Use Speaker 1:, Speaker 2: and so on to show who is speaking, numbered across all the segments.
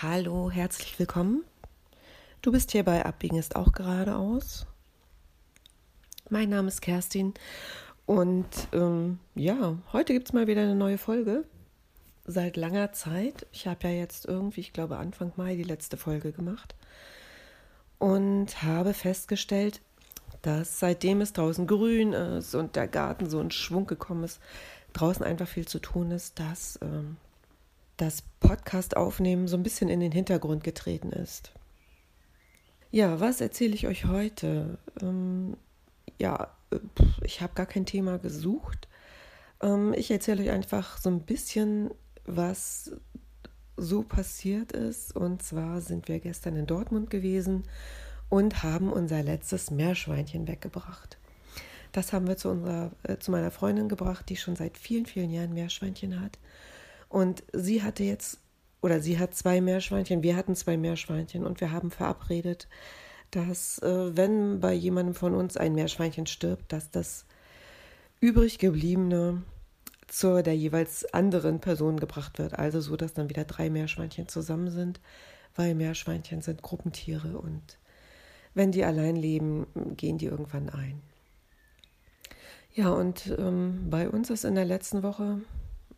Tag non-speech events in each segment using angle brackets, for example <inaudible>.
Speaker 1: Hallo, herzlich willkommen. Du bist hier bei Abbiegen ist auch geradeaus. Mein Name ist Kerstin und ähm, ja, heute gibt es mal wieder eine neue Folge. Seit langer Zeit. Ich habe ja jetzt irgendwie, ich glaube Anfang Mai, die letzte Folge gemacht und habe festgestellt, dass seitdem es draußen grün ist und der Garten so in Schwung gekommen ist, draußen einfach viel zu tun ist, dass ähm, das Podcast aufnehmen so ein bisschen in den Hintergrund getreten ist. Ja, was erzähle ich euch heute? Ähm, ja, ich habe gar kein Thema gesucht. Ähm, ich erzähle euch einfach so ein bisschen, was so passiert ist. Und zwar sind wir gestern in Dortmund gewesen und haben unser letztes Meerschweinchen weggebracht. Das haben wir zu, unserer, äh, zu meiner Freundin gebracht, die schon seit vielen, vielen Jahren Meerschweinchen hat. Und sie hatte jetzt, oder sie hat zwei Meerschweinchen, wir hatten zwei Meerschweinchen und wir haben verabredet, dass äh, wenn bei jemandem von uns ein Meerschweinchen stirbt, dass das übrig gebliebene zur der jeweils anderen Person gebracht wird. Also so, dass dann wieder drei Meerschweinchen zusammen sind, weil Meerschweinchen sind Gruppentiere und wenn die allein leben, gehen die irgendwann ein. Ja, und ähm, bei uns ist in der letzten Woche,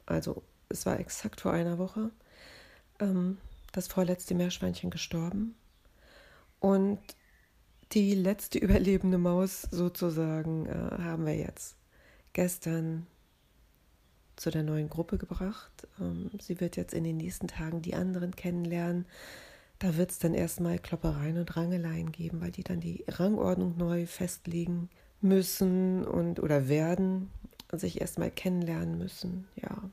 Speaker 1: also es war exakt vor einer Woche, ähm, das vorletzte Meerschweinchen gestorben. Und die letzte <laughs> überlebende Maus sozusagen äh, haben wir jetzt gestern zu der neuen Gruppe gebracht. Ähm, sie wird jetzt in den nächsten Tagen die anderen kennenlernen. Da wird es dann erstmal Kloppereien und Rangeleien geben, weil die dann die Rangordnung neu festlegen müssen und oder werden sich erstmal kennenlernen müssen. Ja.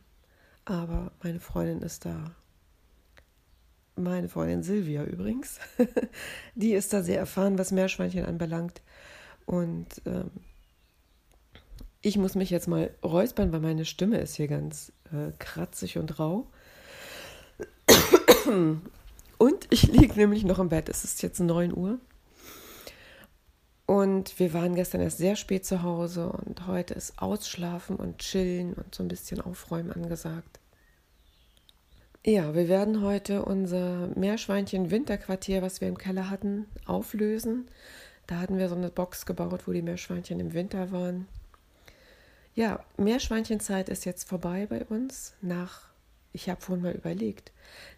Speaker 1: Aber meine Freundin ist da. Meine Freundin Silvia übrigens. <laughs> die ist da sehr erfahren, was Meerschweinchen anbelangt. Und ähm, ich muss mich jetzt mal räuspern, weil meine Stimme ist hier ganz äh, kratzig und rau. <clears throat> Und ich liege nämlich noch im Bett. Es ist jetzt 9 Uhr. Und wir waren gestern erst sehr spät zu Hause und heute ist Ausschlafen und Chillen und so ein bisschen Aufräumen angesagt. Ja, wir werden heute unser Meerschweinchen-Winterquartier, was wir im Keller hatten, auflösen. Da hatten wir so eine Box gebaut, wo die Meerschweinchen im Winter waren. Ja, Meerschweinchenzeit ist jetzt vorbei bei uns. Nach, ich habe vorhin mal überlegt,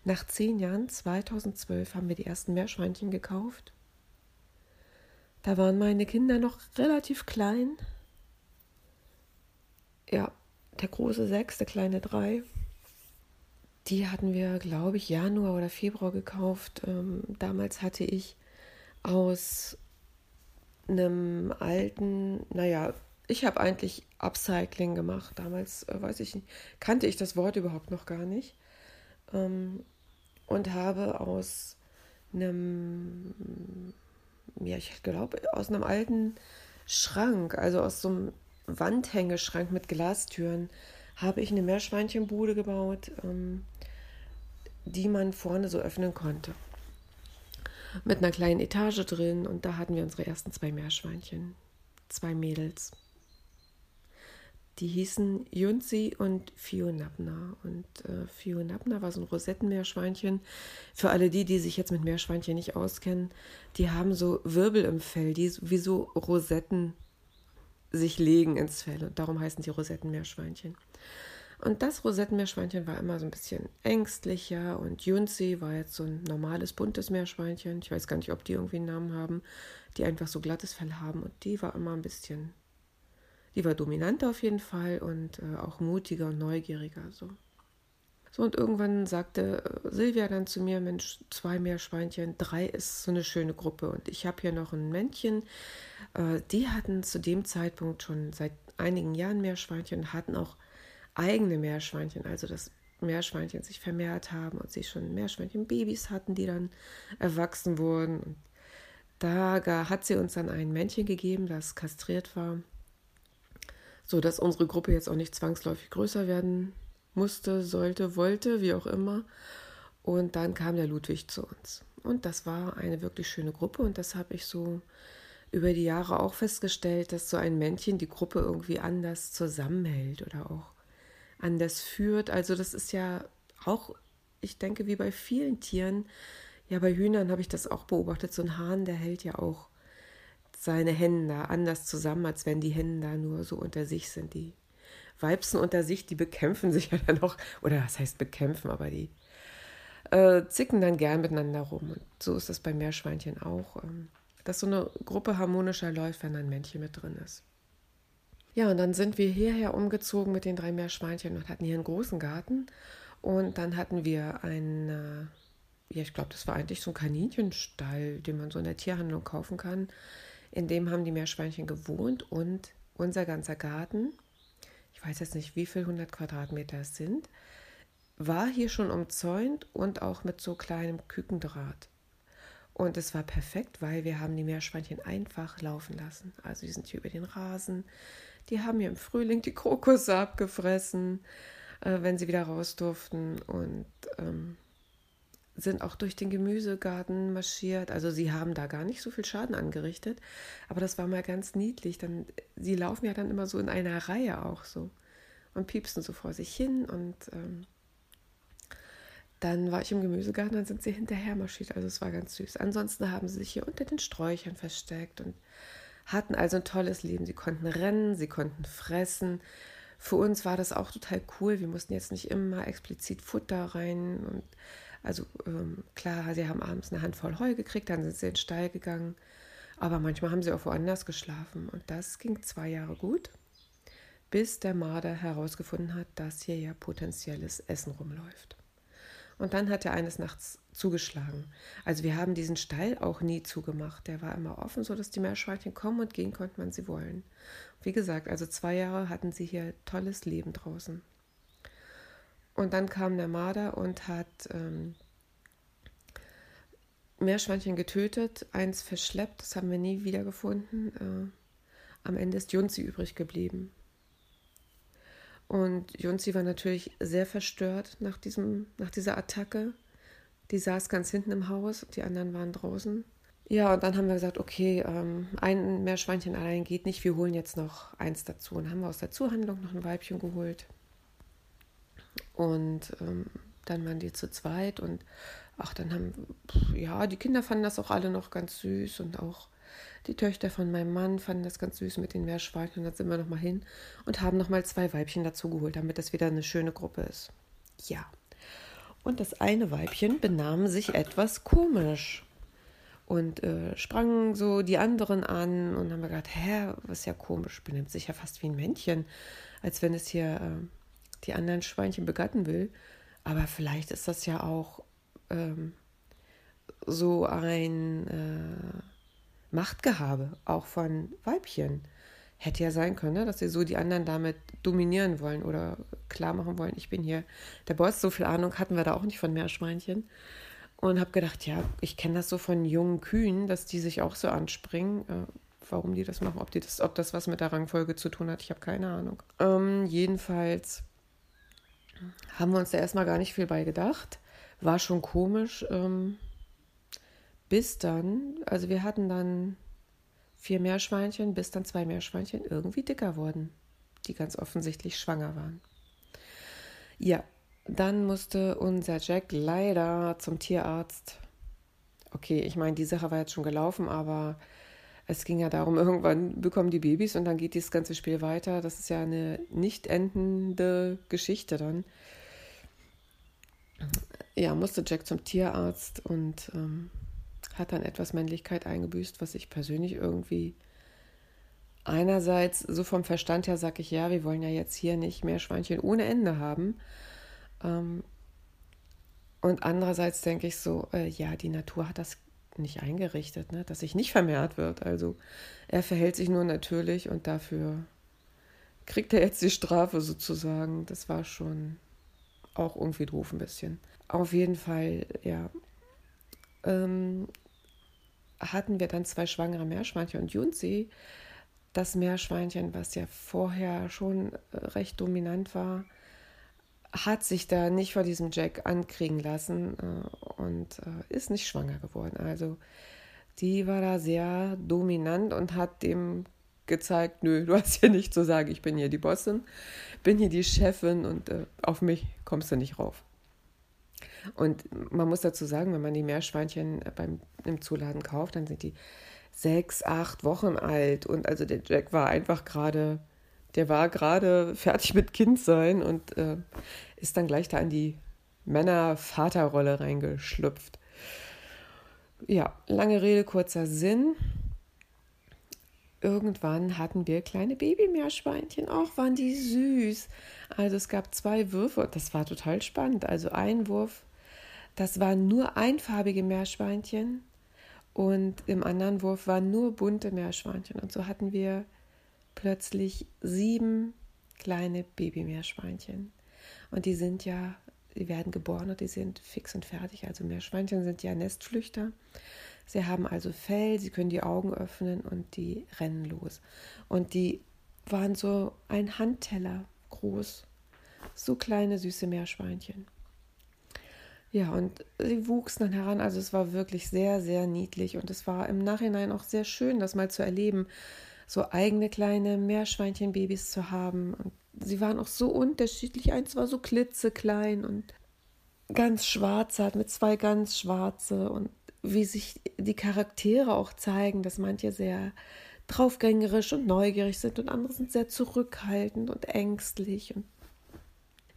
Speaker 1: nach zehn Jahren, 2012, haben wir die ersten Meerschweinchen gekauft. Da waren meine Kinder noch relativ klein. Ja, der große sechs, der kleine drei. Die hatten wir, glaube ich, Januar oder Februar gekauft. Ähm, damals hatte ich aus einem alten, naja, ich habe eigentlich Upcycling gemacht. Damals, äh, weiß ich nicht, kannte ich das Wort überhaupt noch gar nicht. Ähm, und habe aus einem ja, ich glaube, aus einem alten Schrank, also aus so einem Wandhängeschrank mit Glastüren, habe ich eine Meerschweinchenbude gebaut, ähm, die man vorne so öffnen konnte. Mit einer kleinen Etage drin und da hatten wir unsere ersten zwei Meerschweinchen, zwei Mädels. Die hießen Junzi und Fionabna. Und äh, Fionabna war so ein Rosettenmeerschweinchen. Für alle die, die sich jetzt mit Meerschweinchen nicht auskennen, die haben so Wirbel im Fell, die wie so Rosetten sich legen ins Fell. Und darum heißen die Rosettenmeerschweinchen. Und das Rosettenmeerschweinchen war immer so ein bisschen ängstlicher und Junzi war jetzt so ein normales buntes Meerschweinchen. Ich weiß gar nicht, ob die irgendwie einen Namen haben, die einfach so glattes Fell haben. Und die war immer ein bisschen die war dominanter auf jeden Fall und äh, auch mutiger und neugieriger. So. so, und irgendwann sagte äh, Silvia dann zu mir: Mensch, zwei Meerschweinchen, drei ist so eine schöne Gruppe. Und ich habe hier noch ein Männchen. Äh, die hatten zu dem Zeitpunkt schon seit einigen Jahren Meerschweinchen hatten auch eigene Meerschweinchen, also das Meerschweinchen sich vermehrt haben und sie schon Meerschweinchen-Babys hatten, die dann erwachsen wurden. Und da hat sie uns dann ein Männchen gegeben, das kastriert war so dass unsere Gruppe jetzt auch nicht zwangsläufig größer werden musste, sollte, wollte, wie auch immer. Und dann kam der Ludwig zu uns. Und das war eine wirklich schöne Gruppe und das habe ich so über die Jahre auch festgestellt, dass so ein Männchen die Gruppe irgendwie anders zusammenhält oder auch anders führt. Also das ist ja auch ich denke, wie bei vielen Tieren, ja, bei Hühnern habe ich das auch beobachtet, so ein Hahn, der hält ja auch seine Hände anders zusammen, als wenn die Hände nur so unter sich sind. Die Weibsen unter sich, die bekämpfen sich <laughs> ja dann auch, oder was heißt bekämpfen, aber die äh, zicken dann gern miteinander rum. Und so ist das bei Meerschweinchen auch, ähm, dass so eine Gruppe harmonischer läuft, wenn ein Männchen mit drin ist. Ja, und dann sind wir hierher umgezogen mit den drei Meerschweinchen und hatten hier einen großen Garten. Und dann hatten wir einen, äh, ja, ich glaube, das war eigentlich so ein Kaninchenstall, den man so in der Tierhandlung kaufen kann. In dem haben die Meerschweinchen gewohnt und unser ganzer Garten, ich weiß jetzt nicht, wie viel 100 Quadratmeter es sind, war hier schon umzäunt und auch mit so kleinem Kükendraht. Und es war perfekt, weil wir haben die Meerschweinchen einfach laufen lassen. Also die sind hier über den Rasen. Die haben hier im Frühling die Krokusse abgefressen, äh, wenn sie wieder raus durften. Und ähm, sind auch durch den Gemüsegarten marschiert. Also sie haben da gar nicht so viel Schaden angerichtet, aber das war mal ganz niedlich. Dann, sie laufen ja dann immer so in einer Reihe auch so und piepsen so vor sich hin und ähm, dann war ich im Gemüsegarten, dann sind sie hinterher marschiert. Also es war ganz süß. Ansonsten haben sie sich hier unter den Sträuchern versteckt und hatten also ein tolles Leben. Sie konnten rennen, sie konnten fressen. Für uns war das auch total cool. Wir mussten jetzt nicht immer explizit Futter rein und also ähm, klar, sie haben abends eine Handvoll Heu gekriegt, dann sind sie in den Stall gegangen. Aber manchmal haben sie auch woanders geschlafen. Und das ging zwei Jahre gut, bis der Marder herausgefunden hat, dass hier ja potenzielles Essen rumläuft. Und dann hat er eines Nachts zugeschlagen. Also wir haben diesen Stall auch nie zugemacht. Der war immer offen, sodass die Meerschweinchen kommen und gehen konnten, wann sie wollen. Wie gesagt, also zwei Jahre hatten sie hier tolles Leben draußen. Und dann kam der Marder und hat ähm, Meerschweinchen getötet, eins verschleppt, das haben wir nie wiedergefunden. Äh, am Ende ist Junzi übrig geblieben. Und Junzi war natürlich sehr verstört nach, diesem, nach dieser Attacke. Die saß ganz hinten im Haus, die anderen waren draußen. Ja, und dann haben wir gesagt, okay, ähm, ein Meerschweinchen allein geht nicht, wir holen jetzt noch eins dazu. Und haben wir aus der Zuhandlung noch ein Weibchen geholt. Und ähm, dann waren die zu zweit und ach, dann haben, ja, die Kinder fanden das auch alle noch ganz süß und auch die Töchter von meinem Mann fanden das ganz süß mit den Meerschweinchen. Und dann sind wir nochmal hin und haben nochmal zwei Weibchen dazu geholt, damit das wieder eine schöne Gruppe ist. Ja. Und das eine Weibchen benahm sich etwas komisch und äh, sprang so die anderen an und haben wir gedacht, hä, was ist ja komisch, benimmt sich ja fast wie ein Männchen, als wenn es hier äh, die anderen Schweinchen begatten will. Aber vielleicht ist das ja auch ähm, so ein äh, Machtgehabe, auch von Weibchen. Hätte ja sein können, ne? dass sie so die anderen damit dominieren wollen oder klar machen wollen, ich bin hier der Boss. So viel Ahnung hatten wir da auch nicht von Meerschweinchen. Und habe gedacht, ja, ich kenne das so von jungen Kühen, dass die sich auch so anspringen. Äh, warum die das machen, ob, die das, ob das was mit der Rangfolge zu tun hat, ich habe keine Ahnung. Ähm, jedenfalls haben wir uns da erstmal gar nicht viel bei gedacht. War schon komisch. Ähm, bis dann, also wir hatten dann vier Meerschweinchen, bis dann zwei Meerschweinchen irgendwie dicker wurden, die ganz offensichtlich schwanger waren. Ja, dann musste unser Jack leider zum Tierarzt. Okay, ich meine, die Sache war jetzt schon gelaufen, aber es ging ja darum, irgendwann bekommen die Babys und dann geht dieses ganze Spiel weiter. Das ist ja eine nicht endende Geschichte dann. Ja, musste Jack zum Tierarzt und ähm, hat dann etwas Männlichkeit eingebüßt, was ich persönlich irgendwie einerseits so vom Verstand her sage ich, ja, wir wollen ja jetzt hier nicht mehr Schweinchen ohne Ende haben. Ähm, und andererseits denke ich so, äh, ja, die Natur hat das nicht eingerichtet, ne? dass sich nicht vermehrt wird. Also er verhält sich nur natürlich und dafür kriegt er jetzt die Strafe sozusagen. Das war schon auch irgendwie doof ein bisschen. Auf jeden Fall, ja. Ähm, hatten wir dann zwei schwangere Meerschweinchen und Junzi. Das Meerschweinchen, was ja vorher schon äh, recht dominant war, hat sich da nicht vor diesem Jack ankriegen lassen äh, und äh, ist nicht schwanger geworden. Also die war da sehr dominant und hat dem gezeigt, nö, du hast hier nicht zu sagen, ich bin hier die Bossin, bin hier die Chefin und äh, auf mich kommst du nicht rauf. Und man muss dazu sagen, wenn man die Meerschweinchen beim, im Zuladen kauft, dann sind die sechs, acht Wochen alt. Und also der Jack war einfach gerade, der war gerade fertig mit Kindsein und äh, ist dann gleich da in die Männer-Vater-Rolle reingeschlüpft. Ja, lange Rede, kurzer Sinn. Irgendwann hatten wir kleine Babymeerschweinchen. Auch waren die süß. Also es gab zwei Würfe und das war total spannend. Also ein Wurf, das waren nur einfarbige Meerschweinchen und im anderen Wurf waren nur bunte Meerschweinchen. Und so hatten wir plötzlich sieben kleine Babymeerschweinchen. Und die sind ja, die werden geboren und die sind fix und fertig. Also Meerschweinchen sind ja Nestflüchter. Sie haben also Fell, sie können die Augen öffnen und die rennen los. Und die waren so ein Handteller groß. So kleine, süße Meerschweinchen. Ja, und sie wuchsen dann heran. Also es war wirklich sehr, sehr niedlich. Und es war im Nachhinein auch sehr schön, das mal zu erleben, so eigene kleine Meerschweinchenbabys zu haben. Und sie waren auch so unterschiedlich. Eins war so klitzeklein und ganz schwarz hat mit zwei ganz schwarze und wie sich die Charaktere auch zeigen, dass manche sehr draufgängerisch und neugierig sind und andere sind sehr zurückhaltend und ängstlich und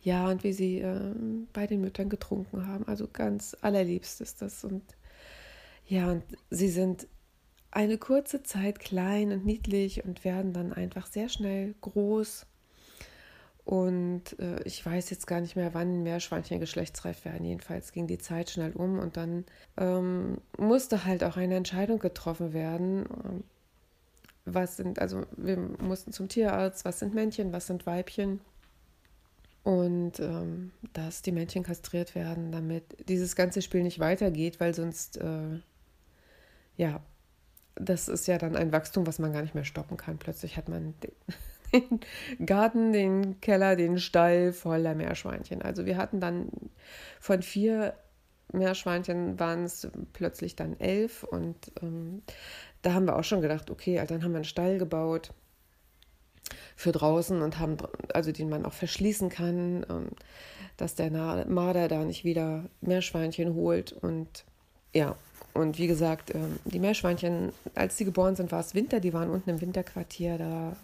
Speaker 1: ja, und wie sie äh, bei den Müttern getrunken haben. Also ganz allerliebst ist das. Und ja, und sie sind eine kurze Zeit klein und niedlich und werden dann einfach sehr schnell groß und äh, ich weiß jetzt gar nicht mehr, wann Meerschweinchen geschlechtsreif werden. Jedenfalls ging die Zeit schnell um und dann ähm, musste halt auch eine Entscheidung getroffen werden. Ähm, was sind, also wir mussten zum Tierarzt, was sind Männchen, was sind Weibchen. Und ähm, dass die Männchen kastriert werden, damit dieses ganze Spiel nicht weitergeht, weil sonst, äh, ja, das ist ja dann ein Wachstum, was man gar nicht mehr stoppen kann. Plötzlich hat man <laughs> den Garten, den Keller, den Stall voller Meerschweinchen. Also wir hatten dann von vier Meerschweinchen waren es plötzlich dann elf und ähm, da haben wir auch schon gedacht, okay, also dann haben wir einen Stall gebaut für draußen und haben, also den man auch verschließen kann, ähm, dass der Marder da nicht wieder Meerschweinchen holt und ja, und wie gesagt, ähm, die Meerschweinchen, als sie geboren sind, war es Winter, die waren unten im Winterquartier, da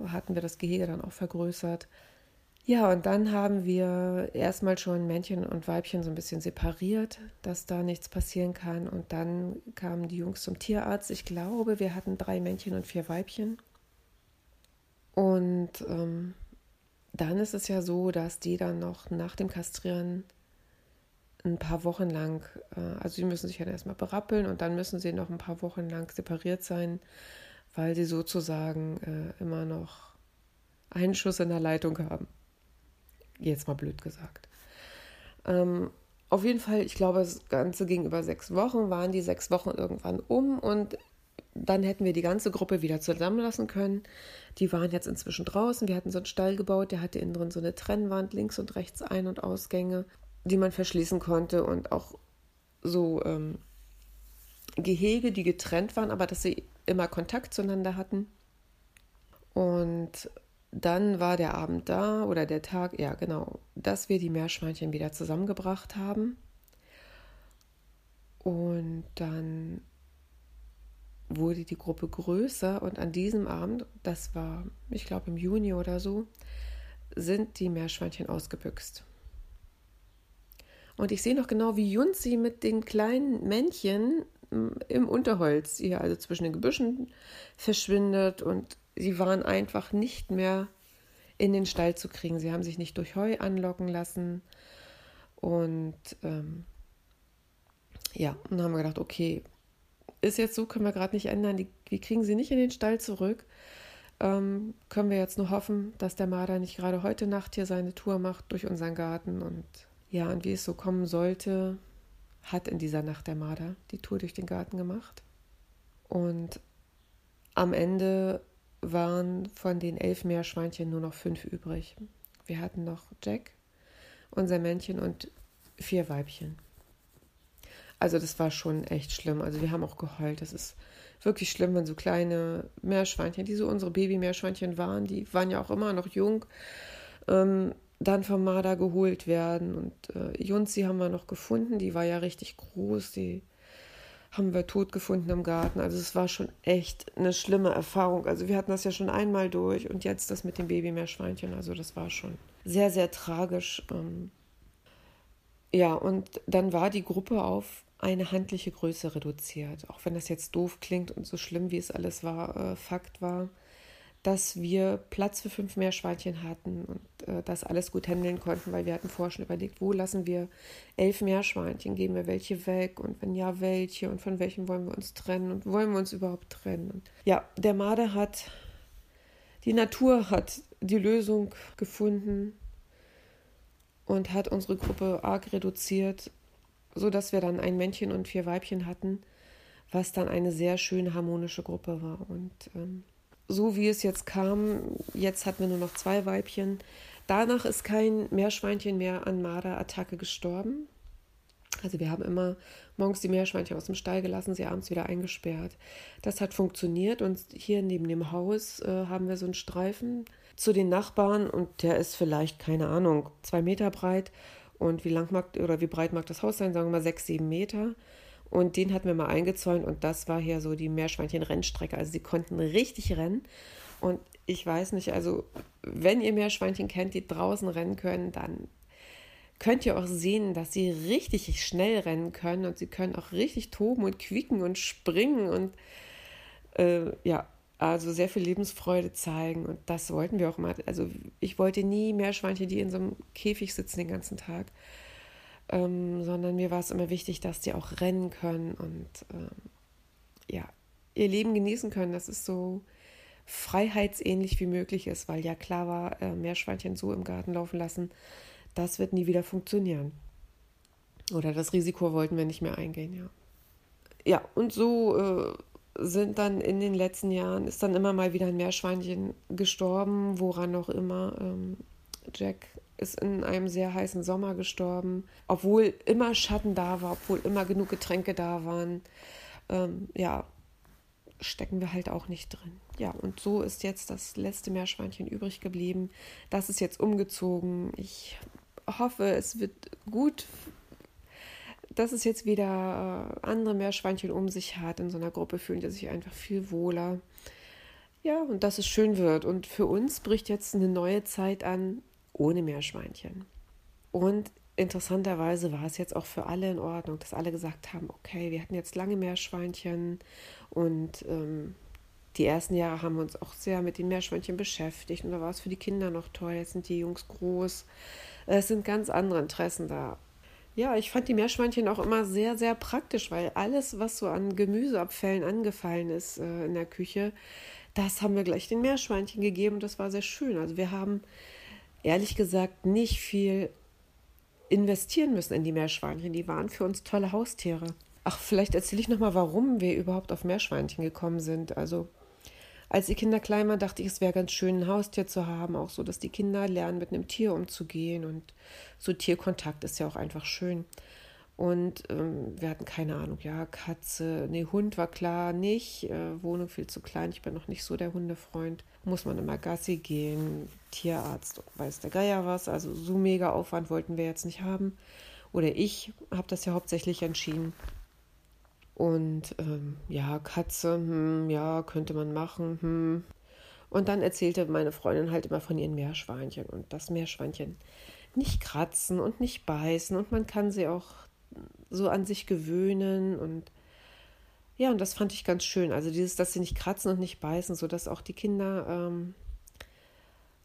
Speaker 1: äh, hatten wir das Gehege dann auch vergrößert. Ja, und dann haben wir erstmal schon Männchen und Weibchen so ein bisschen separiert, dass da nichts passieren kann. Und dann kamen die Jungs zum Tierarzt. Ich glaube, wir hatten drei Männchen und vier Weibchen. Und ähm, dann ist es ja so, dass die dann noch nach dem Kastrieren ein paar Wochen lang, äh, also sie müssen sich ja erstmal berappeln und dann müssen sie noch ein paar Wochen lang separiert sein, weil sie sozusagen äh, immer noch einen Schuss in der Leitung haben. Jetzt mal blöd gesagt. Ähm, auf jeden Fall, ich glaube, das Ganze ging über sechs Wochen, waren die sechs Wochen irgendwann um und dann hätten wir die ganze Gruppe wieder zusammenlassen können. Die waren jetzt inzwischen draußen. Wir hatten so einen Stall gebaut, der hatte innen drin so eine Trennwand, links und rechts Ein- und Ausgänge die man verschließen konnte und auch so ähm, Gehege, die getrennt waren, aber dass sie immer Kontakt zueinander hatten. Und dann war der Abend da oder der Tag, ja genau, dass wir die Meerschweinchen wieder zusammengebracht haben. Und dann wurde die Gruppe größer und an diesem Abend, das war, ich glaube im Juni oder so, sind die Meerschweinchen ausgebüxt. Und ich sehe noch genau, wie Junzi mit den kleinen Männchen mm, im Unterholz hier, also zwischen den Gebüschen, verschwindet. Und sie waren einfach nicht mehr in den Stall zu kriegen. Sie haben sich nicht durch Heu anlocken lassen. Und ähm, ja, und dann haben wir gedacht, okay, ist jetzt so, können wir gerade nicht ändern. Die, wir kriegen sie nicht in den Stall zurück. Ähm, können wir jetzt nur hoffen, dass der Marder nicht gerade heute Nacht hier seine Tour macht durch unseren Garten und ja, und wie es so kommen sollte, hat in dieser Nacht der Marder die Tour durch den Garten gemacht. Und am Ende waren von den elf Meerschweinchen nur noch fünf übrig. Wir hatten noch Jack, unser Männchen und vier Weibchen. Also das war schon echt schlimm. Also wir haben auch geheult. Das ist wirklich schlimm, wenn so kleine Meerschweinchen, die so unsere Baby-Meerschweinchen waren, die waren ja auch immer noch jung, ähm, dann vom Marder geholt werden. Und äh, Junzi haben wir noch gefunden, die war ja richtig groß, die haben wir tot gefunden im Garten. Also es war schon echt eine schlimme Erfahrung. Also wir hatten das ja schon einmal durch und jetzt das mit dem Babymeerschweinchen. Also das war schon sehr, sehr tragisch. Ähm, ja, und dann war die Gruppe auf eine handliche Größe reduziert. Auch wenn das jetzt doof klingt und so schlimm, wie es alles war, äh, Fakt war dass wir Platz für fünf Meerschweinchen hatten und äh, das alles gut handeln konnten, weil wir hatten vorher schon überlegt, wo lassen wir elf Meerschweinchen, geben wir welche weg? Und wenn ja, welche? Und von welchen wollen wir uns trennen? Und wollen wir uns überhaupt trennen. Und ja, der Marder hat, die Natur hat die Lösung gefunden und hat unsere Gruppe arg reduziert, sodass wir dann ein Männchen und vier Weibchen hatten, was dann eine sehr schöne harmonische Gruppe war. Und ähm, so wie es jetzt kam, jetzt hatten wir nur noch zwei Weibchen. Danach ist kein Meerschweinchen mehr an Marder-Attacke gestorben. Also wir haben immer morgens die Meerschweinchen aus dem Stall gelassen, sie abends wieder eingesperrt. Das hat funktioniert und hier neben dem Haus äh, haben wir so einen Streifen zu den Nachbarn und der ist vielleicht, keine Ahnung, zwei Meter breit. Und wie lang mag oder wie breit mag das Haus sein? Sagen wir mal sechs, sieben Meter. Und den hatten wir mal eingezäunt und das war hier so die Meerschweinchen-Rennstrecke. Also sie konnten richtig rennen. Und ich weiß nicht, also wenn ihr Meerschweinchen kennt, die draußen rennen können, dann könnt ihr auch sehen, dass sie richtig schnell rennen können und sie können auch richtig toben und quieken und springen und äh, ja, also sehr viel Lebensfreude zeigen und das wollten wir auch mal. Also ich wollte nie Meerschweinchen, die in so einem Käfig sitzen den ganzen Tag ähm, sondern mir war es immer wichtig, dass die auch rennen können und ähm, ja, ihr Leben genießen können. Das ist so freiheitsähnlich wie möglich ist, weil ja klar war, äh, Meerschweinchen so im Garten laufen lassen, das wird nie wieder funktionieren. Oder das Risiko wollten wir nicht mehr eingehen, ja. Ja, und so äh, sind dann in den letzten Jahren, ist dann immer mal wieder ein Meerschweinchen gestorben, woran auch immer. Ähm, Jack ist in einem sehr heißen Sommer gestorben, obwohl immer Schatten da war, obwohl immer genug Getränke da waren. Ähm, ja, stecken wir halt auch nicht drin. Ja, und so ist jetzt das letzte Meerschweinchen übrig geblieben. Das ist jetzt umgezogen. Ich hoffe, es wird gut, dass es jetzt wieder äh, andere Meerschweinchen um sich hat. In so einer Gruppe fühlen die sich einfach viel wohler. Ja, und dass es schön wird. Und für uns bricht jetzt eine neue Zeit an, ohne Meerschweinchen. Und interessanterweise war es jetzt auch für alle in Ordnung, dass alle gesagt haben, okay, wir hatten jetzt lange Meerschweinchen und ähm, die ersten Jahre haben wir uns auch sehr mit den Meerschweinchen beschäftigt und da war es für die Kinder noch toll, jetzt sind die Jungs groß, es sind ganz andere Interessen da. Ja, ich fand die Meerschweinchen auch immer sehr, sehr praktisch, weil alles, was so an Gemüseabfällen angefallen ist äh, in der Küche, das haben wir gleich den Meerschweinchen gegeben das war sehr schön. Also wir haben ehrlich gesagt nicht viel investieren müssen in die Meerschweinchen. Die waren für uns tolle Haustiere. Ach, vielleicht erzähle ich nochmal, warum wir überhaupt auf Meerschweinchen gekommen sind. Also, als die Kinder klein waren, dachte ich, es wäre ganz schön, ein Haustier zu haben. Auch so, dass die Kinder lernen, mit einem Tier umzugehen. Und so Tierkontakt ist ja auch einfach schön. Und ähm, wir hatten keine Ahnung, ja, Katze, nee, Hund war klar nicht, äh, Wohnung viel zu klein, ich bin noch nicht so der Hundefreund. Muss man immer Gassi gehen, Tierarzt, weiß der Geier was. Also so mega Aufwand wollten wir jetzt nicht haben. Oder ich habe das ja hauptsächlich entschieden. Und ähm, ja, Katze, hm, ja, könnte man machen. Hm. Und dann erzählte meine Freundin halt immer von ihren Meerschweinchen und das Meerschweinchen nicht kratzen und nicht beißen und man kann sie auch so an sich gewöhnen und ja, und das fand ich ganz schön. Also dieses, dass sie nicht kratzen und nicht beißen, sodass auch die Kinder ähm,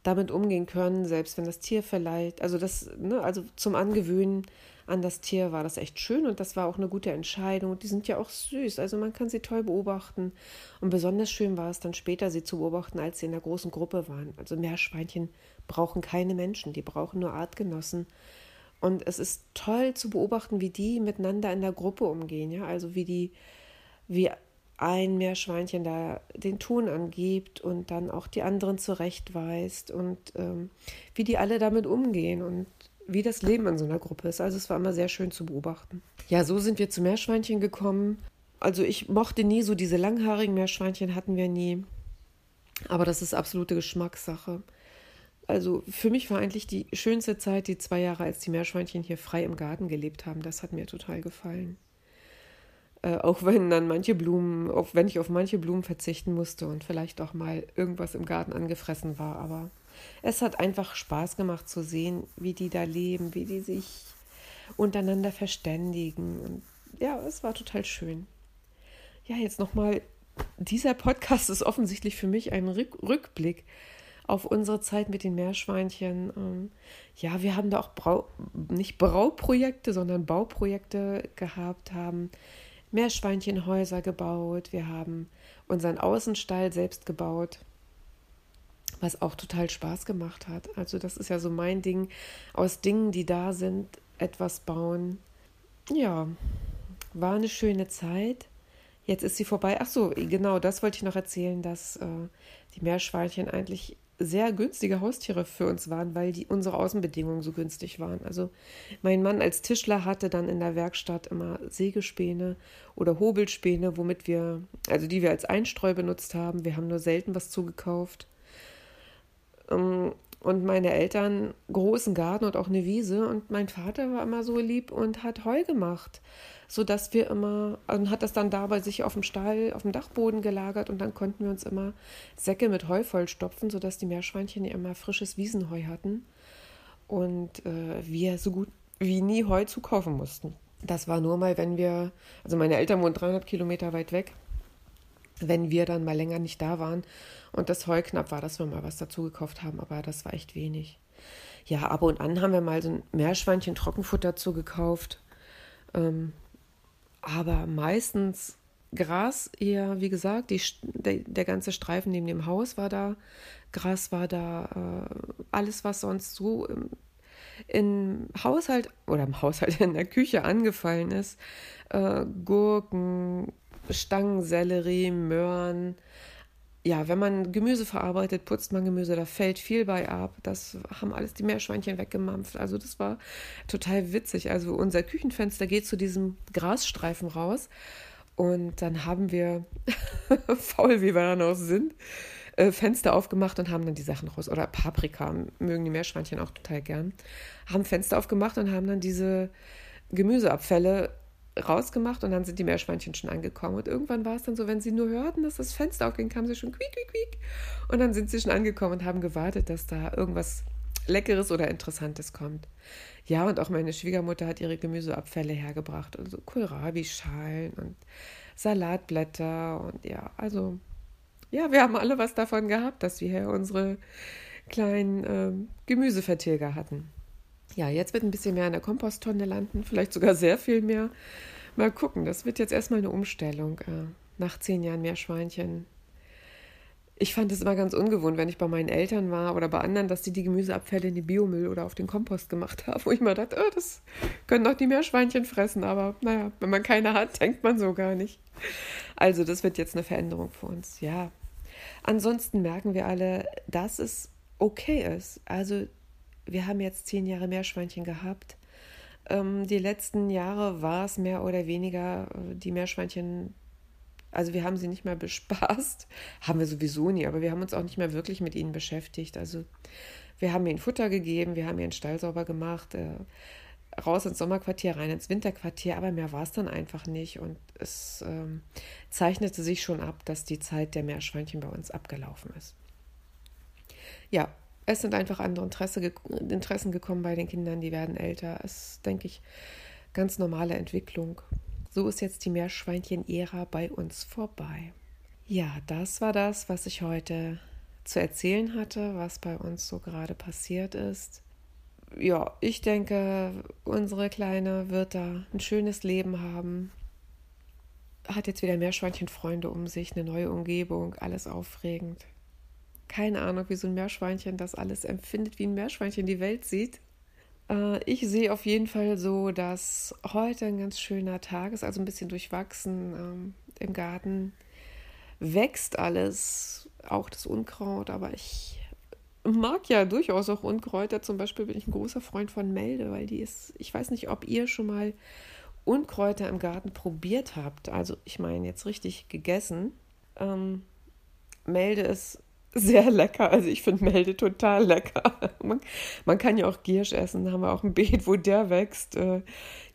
Speaker 1: damit umgehen können, selbst wenn das Tier vielleicht, also das, ne, also zum Angewöhnen an das Tier war das echt schön und das war auch eine gute Entscheidung. Die sind ja auch süß, also man kann sie toll beobachten. Und besonders schön war es dann später, sie zu beobachten, als sie in der großen Gruppe waren. Also Meerschweinchen brauchen keine Menschen, die brauchen nur Artgenossen. Und es ist toll zu beobachten, wie die miteinander in der Gruppe umgehen, ja, also wie die, wie ein Meerschweinchen da den Ton angibt und dann auch die anderen zurechtweist und ähm, wie die alle damit umgehen und wie das Leben in so einer Gruppe ist. Also es war immer sehr schön zu beobachten. Ja, so sind wir zu Meerschweinchen gekommen. Also ich mochte nie so diese langhaarigen Meerschweinchen, hatten wir nie. Aber das ist absolute Geschmackssache. Also für mich war eigentlich die schönste Zeit die zwei Jahre, als die Meerschweinchen hier frei im Garten gelebt haben. Das hat mir total gefallen. Äh, auch wenn dann manche Blumen, auch wenn ich auf manche Blumen verzichten musste und vielleicht auch mal irgendwas im Garten angefressen war. Aber es hat einfach Spaß gemacht zu sehen, wie die da leben, wie die sich untereinander verständigen. Und ja, es war total schön. Ja, jetzt nochmal, dieser Podcast ist offensichtlich für mich ein Rückblick auf unsere Zeit mit den Meerschweinchen. Ähm, ja, wir haben da auch Brau nicht Brauprojekte, sondern Bauprojekte gehabt, haben Meerschweinchenhäuser gebaut, wir haben unseren Außenstall selbst gebaut, was auch total Spaß gemacht hat. Also das ist ja so mein Ding, aus Dingen, die da sind, etwas bauen. Ja, war eine schöne Zeit. Jetzt ist sie vorbei. Ach so, genau, das wollte ich noch erzählen, dass äh, die Meerschweinchen eigentlich sehr günstige Haustiere für uns waren, weil die, unsere Außenbedingungen so günstig waren. Also mein Mann als Tischler hatte dann in der Werkstatt immer Sägespäne oder Hobelspäne, womit wir, also die wir als Einstreu benutzt haben. Wir haben nur selten was zugekauft. Ähm, und meine Eltern großen Garten und auch eine Wiese. Und mein Vater war immer so lieb und hat Heu gemacht sodass wir immer, und hat das dann da bei sich auf dem Stall, auf dem Dachboden gelagert. Und dann konnten wir uns immer Säcke mit Heu vollstopfen, sodass die Meerschweinchen immer frisches Wiesenheu hatten. Und äh, wir so gut wie nie Heu zukaufen mussten. Das war nur mal, wenn wir, also meine Eltern wohnen 300 Kilometer weit weg, wenn wir dann mal länger nicht da waren und das Heu knapp war, dass wir mal was dazu gekauft haben, aber das war echt wenig. Ja, ab und an haben wir mal so ein Meerschweinchen Trockenfutter dazu gekauft. Ähm, aber meistens Gras eher, wie gesagt, die, der, der, ganze Streifen neben dem Haus war da, Gras war da, äh, alles, was sonst so im, im, Haushalt oder im Haushalt <laughs> in der Küche angefallen ist, äh, Gurken, Stangensellerie, Möhren, ja, wenn man Gemüse verarbeitet, putzt man Gemüse, da fällt viel bei ab. Das haben alles die Meerschweinchen weggemampft. Also das war total witzig. Also unser Küchenfenster geht zu diesem Grasstreifen raus. Und dann haben wir, <laughs> faul wie wir dann auch sind, äh, Fenster aufgemacht und haben dann die Sachen raus. Oder Paprika mögen die Meerschweinchen auch total gern. Haben Fenster aufgemacht und haben dann diese Gemüseabfälle rausgemacht und dann sind die Meerschweinchen schon angekommen. Und irgendwann war es dann so, wenn sie nur hörten, dass das Fenster aufging, kamen sie schon quiek, quiek, quiek. Und dann sind sie schon angekommen und haben gewartet, dass da irgendwas Leckeres oder Interessantes kommt. Ja, und auch meine Schwiegermutter hat ihre Gemüseabfälle hergebracht. Also Kohlrabi-Schalen und Salatblätter und ja, also ja, wir haben alle was davon gehabt, dass wir hier unsere kleinen ähm, Gemüsevertilger hatten. Ja, jetzt wird ein bisschen mehr in der Komposttonne landen, vielleicht sogar sehr viel mehr. Mal gucken, das wird jetzt erstmal eine Umstellung. Äh, nach zehn Jahren Meerschweinchen. Ich fand es immer ganz ungewohnt, wenn ich bei meinen Eltern war oder bei anderen, dass die die Gemüseabfälle in die Biomüll oder auf den Kompost gemacht <laughs> haben, wo ich mal dachte, oh, das können doch die Meerschweinchen fressen. Aber naja, wenn man keine hat, <laughs> denkt man so gar nicht. Also, das wird jetzt eine Veränderung für uns. Ja. Ansonsten merken wir alle, dass es okay ist. Also, wir haben jetzt zehn Jahre Meerschweinchen gehabt. Ähm, die letzten Jahre war es mehr oder weniger äh, die Meerschweinchen, also wir haben sie nicht mehr <laughs> bespaßt, haben wir sowieso nie, aber wir haben uns auch nicht mehr wirklich mit ihnen beschäftigt. Also wir haben ihnen Futter gegeben, wir haben ihren Stall sauber gemacht, äh, raus ins Sommerquartier, rein ins Winterquartier, aber mehr war es dann einfach nicht. Und es ähm, zeichnete sich schon ab, dass die Zeit der Meerschweinchen bei uns abgelaufen ist. Ja, es sind einfach andere Interesse, Interessen gekommen bei den Kindern, die werden älter. Es ist, denke ich, ganz normale Entwicklung. So ist jetzt die Meerschweinchen-Ära bei uns vorbei. Ja, das war das, was ich heute zu erzählen hatte, was bei uns so gerade passiert ist. Ja, ich denke, unsere Kleine wird da ein schönes Leben haben. Hat jetzt wieder Meerschweinchenfreunde um sich, eine neue Umgebung, alles aufregend keine Ahnung, wie so ein Meerschweinchen das alles empfindet, wie ein Meerschweinchen die Welt sieht. Äh, ich sehe auf jeden Fall so, dass heute ein ganz schöner Tag ist, also ein bisschen durchwachsen ähm, im Garten. Wächst alles, auch das Unkraut, aber ich mag ja durchaus auch Unkräuter. Zum Beispiel bin ich ein großer Freund von Melde, weil die ist, ich weiß nicht, ob ihr schon mal Unkräuter im Garten probiert habt. Also ich meine jetzt richtig gegessen. Ähm, Melde ist sehr lecker. Also ich finde Melde total lecker. <laughs> Man, man, kann ja auch Giersch essen. Da haben wir auch ein Beet, wo der wächst. Äh,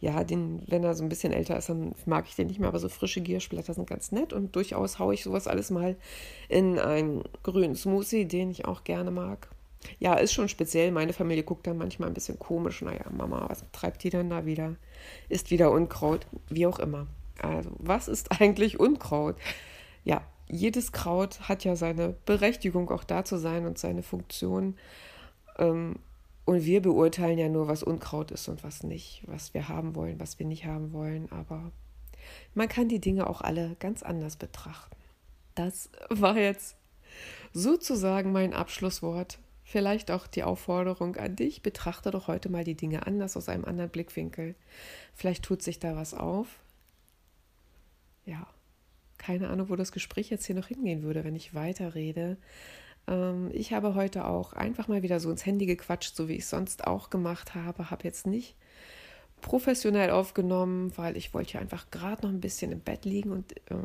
Speaker 1: ja, den, wenn er so ein bisschen älter ist, dann mag ich den nicht mehr. Aber so frische Gierschblätter sind ganz nett. Und durchaus haue ich sowas alles mal in einen grünen Smoothie, den ich auch gerne mag. Ja, ist schon speziell. Meine Familie guckt dann manchmal ein bisschen komisch. Naja, Mama, was treibt die denn da wieder? Ist wieder Unkraut, wie auch immer. Also, was ist <laughs> eigentlich Unkraut? Ja, jedes Kraut hat ja seine Berechtigung, auch da zu sein und seine Funktion. Ähm, und wir beurteilen ja nur, was Unkraut ist und was nicht, was wir haben wollen, was wir nicht haben wollen. Aber man kann die Dinge auch alle ganz anders betrachten. Das war jetzt sozusagen mein Abschlusswort. Vielleicht auch die Aufforderung an dich, betrachte doch heute mal die Dinge anders aus einem anderen Blickwinkel. Vielleicht tut sich da was auf. Ja keine Ahnung, wo das Gespräch jetzt hier noch hingehen würde, wenn ich weiterrede. Ähm, ich habe heute auch einfach mal wieder so ins Handy gequatscht, so wie ich es sonst auch gemacht habe. Habe jetzt nicht professionell aufgenommen, weil ich wollte ja einfach gerade noch ein bisschen im Bett liegen und äh,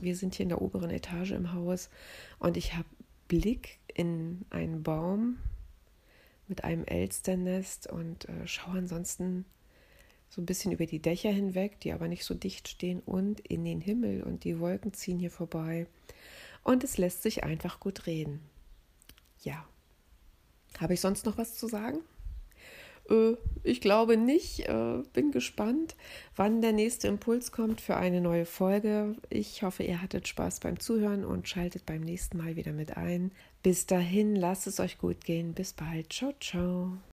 Speaker 1: wir sind hier in der oberen Etage im Haus und ich habe Blick in einen Baum mit einem Elsternest und äh, schaue ansonsten so ein bisschen über die Dächer hinweg, die aber nicht so dicht stehen und in den Himmel und die Wolken ziehen hier vorbei. Und es lässt sich einfach gut reden. Ja. Habe ich sonst noch was zu sagen? Äh, ich glaube nicht. Äh, bin gespannt, wann der nächste Impuls kommt für eine neue Folge. Ich hoffe, ihr hattet Spaß beim Zuhören und schaltet beim nächsten Mal wieder mit ein. Bis dahin, lasst es euch gut gehen. Bis bald. Ciao, ciao.